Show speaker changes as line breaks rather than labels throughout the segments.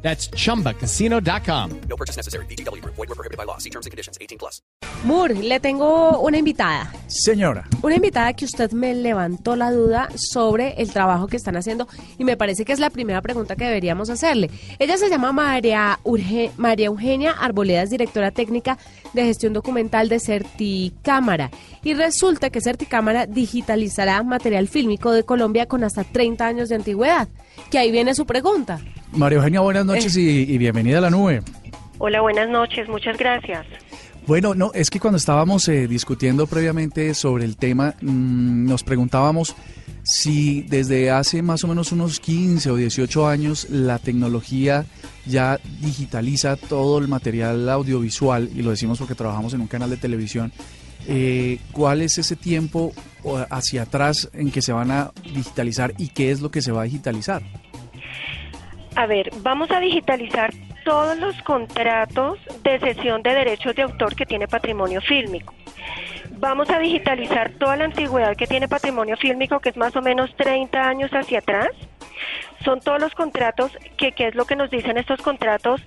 That's chumbacasino.com.
No purchase necessary. BGW. Void were prohibited by law. See terms and conditions. 18 plus.
Moore, le tengo una invitada.
Señora,
Una invitada que usted me levantó la duda sobre el trabajo que están haciendo y me parece que es la primera pregunta que deberíamos hacerle. Ella se llama María, Urge- María Eugenia Arboledas, directora técnica de gestión documental de Certicámara. Y resulta que Certicámara digitalizará material fílmico de Colombia con hasta 30 años de antigüedad. Que ahí viene su pregunta.
María Eugenia, buenas noches
Eh.
y, y bienvenida a la nube.
Hola, buenas noches, muchas gracias.
Bueno, no, es que cuando estábamos eh, discutiendo previamente sobre el tema, mm, nos preguntábamos si desde hace más o menos unos 15 o 18 años la tecnología ya digitaliza todo el material audiovisual, y lo decimos porque trabajamos en un canal de televisión, eh, ¿cuál es ese tiempo hacia atrás en que se van a digitalizar y qué es lo que se va a digitalizar?
A ver, vamos a digitalizar todos los contratos de cesión de derechos de autor que tiene patrimonio fílmico. Vamos a digitalizar toda la antigüedad que tiene patrimonio fílmico, que es más o menos 30 años hacia atrás. Son todos los contratos que, ¿qué es lo que nos dicen estos contratos?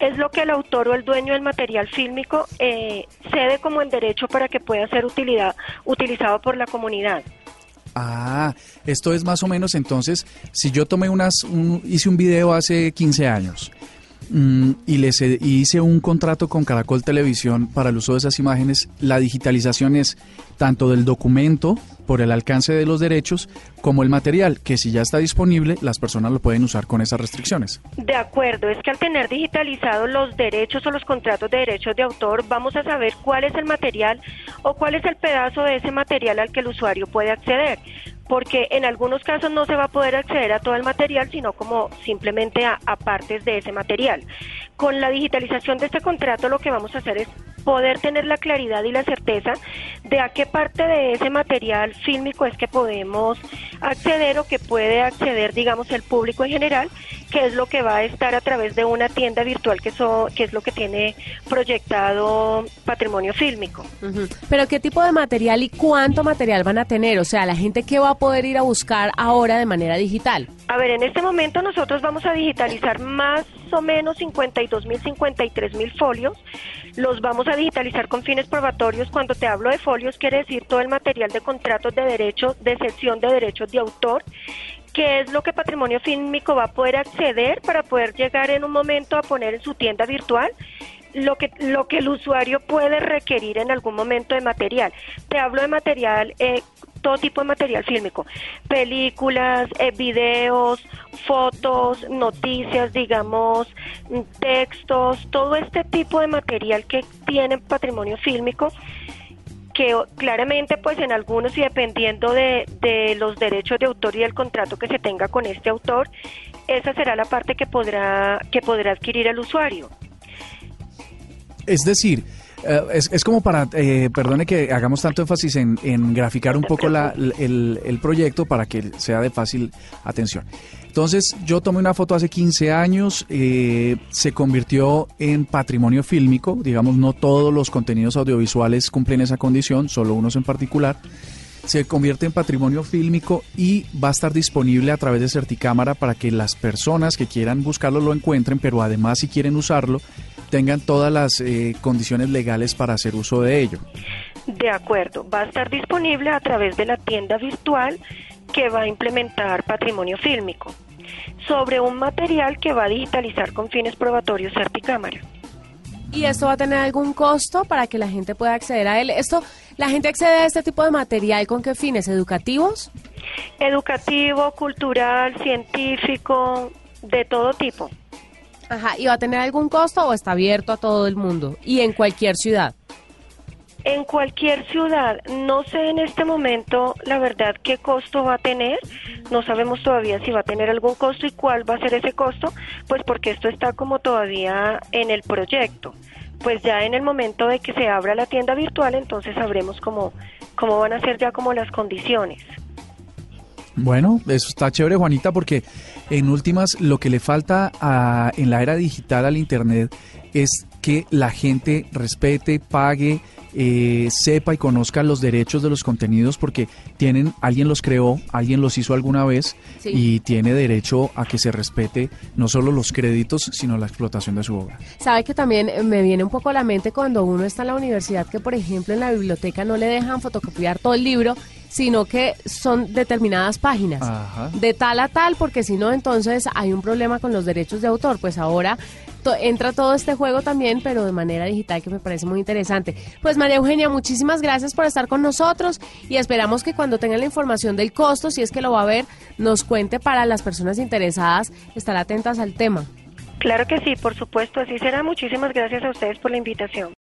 Es lo que el autor o el dueño del material fílmico eh, cede como el derecho para que pueda ser utilidad, utilizado por la comunidad.
Ah, esto es más o menos entonces, si yo tomé unas, un- hice un video hace 15 años y les hice un contrato con Caracol Televisión para el uso de esas imágenes, la digitalización es tanto del documento por el alcance de los derechos como el material, que si ya está disponible, las personas lo pueden usar con esas restricciones.
De acuerdo, es que al tener digitalizados los derechos o los contratos de derechos de autor, vamos a saber cuál es el material o cuál es el pedazo de ese material al que el usuario puede acceder. Porque en algunos casos no se va a poder acceder a todo el material, sino como simplemente a, a partes de ese material. Con la digitalización de este contrato lo que vamos a hacer es poder tener la claridad y la certeza de a qué parte de ese material fílmico es que podemos acceder o que puede acceder, digamos, el público en general, que es lo que va a estar a través de una tienda virtual que, so- que es lo que tiene proyectado patrimonio fílmico.
Pero ¿qué tipo de material y cuánto material van a tener? O sea, la gente que va a poder ir a buscar ahora de manera digital.
A ver, en este momento nosotros vamos a digitalizar más o menos 52 mil, 53 mil folios. Los vamos a digitalizar con fines probatorios. Cuando te hablo de folios, quiere decir todo el material de contratos de derechos, de cesión de derechos de autor, que es lo que Patrimonio Fílmico va a poder acceder para poder llegar en un momento a poner en su tienda virtual lo que lo que el usuario puede requerir en algún momento de material. Te hablo de material, eh, todo tipo de material fílmico, películas, eh, videos, fotos, noticias, digamos, mm, textos, todo este tipo de material que tiene patrimonio fílmico que claramente pues en algunos y dependiendo de, de los derechos de autor y del contrato que se tenga con este autor, esa será la parte que podrá que podrá adquirir el usuario.
Es decir, eh, es, es como para, eh, perdone que hagamos tanto énfasis en, en graficar un poco la- el, el proyecto para que sea de fácil atención. Entonces, yo tomé una foto hace 15 años, eh, se convirtió en patrimonio fílmico, digamos, no todos los contenidos audiovisuales cumplen esa condición, solo unos en particular. Se convierte en patrimonio fílmico y va a estar disponible a través de Certicámara para que las personas que quieran buscarlo lo encuentren, pero además si quieren usarlo, tengan todas las eh, condiciones legales para hacer uso de ello.
De acuerdo, va a estar disponible a través de la tienda virtual que va a implementar patrimonio fílmico sobre un material que va a digitalizar con fines probatorios Certicámara.
¿Y esto va a tener algún costo para que la gente pueda acceder a él? Esto, ¿La gente accede a este tipo de material con qué fines? ¿Educativos?
Educativo, cultural, científico, de todo tipo.
Ajá, ¿y va a tener algún costo o está abierto a todo el mundo? Y en cualquier ciudad.
En cualquier ciudad, no sé en este momento la verdad qué costo va a tener, no sabemos todavía si va a tener algún costo y cuál va a ser ese costo, pues porque esto está como todavía en el proyecto. pues ya en el momento de que se abra la tienda virtual, entonces sabremos cómo, cómo van a ser ya como las condiciones.
Bueno, eso está chévere, Juanita, porque en últimas lo que le falta a, en la era digital al Internet es que la gente respete, pague, eh, sepa y conozca los derechos de los contenidos porque tienen, alguien los creó, alguien los hizo alguna vez
Sí.
y tiene derecho a que se respete no solo los créditos, sino la explotación de su obra.
Sabe que también eh, me viene un poco a la mente cuando uno está en la universidad que, por ejemplo, en la biblioteca no le dejan fotocopiar todo el libro, sino que son determinadas páginas.
Ajá.
De tal a tal, porque si no, entonces hay un problema con los derechos de autor. Pues ahora to- entra todo este juego también, pero de manera digital, que me parece muy interesante. Pues María Eugenia, muchísimas gracias por estar con nosotros y esperamos que cuando tengan la información del costo, si es que lo va a ver, nos cuente para las personas interesadas estar atentas al tema.
Claro que sí, por supuesto, así será. Muchísimas gracias a ustedes por la invitación.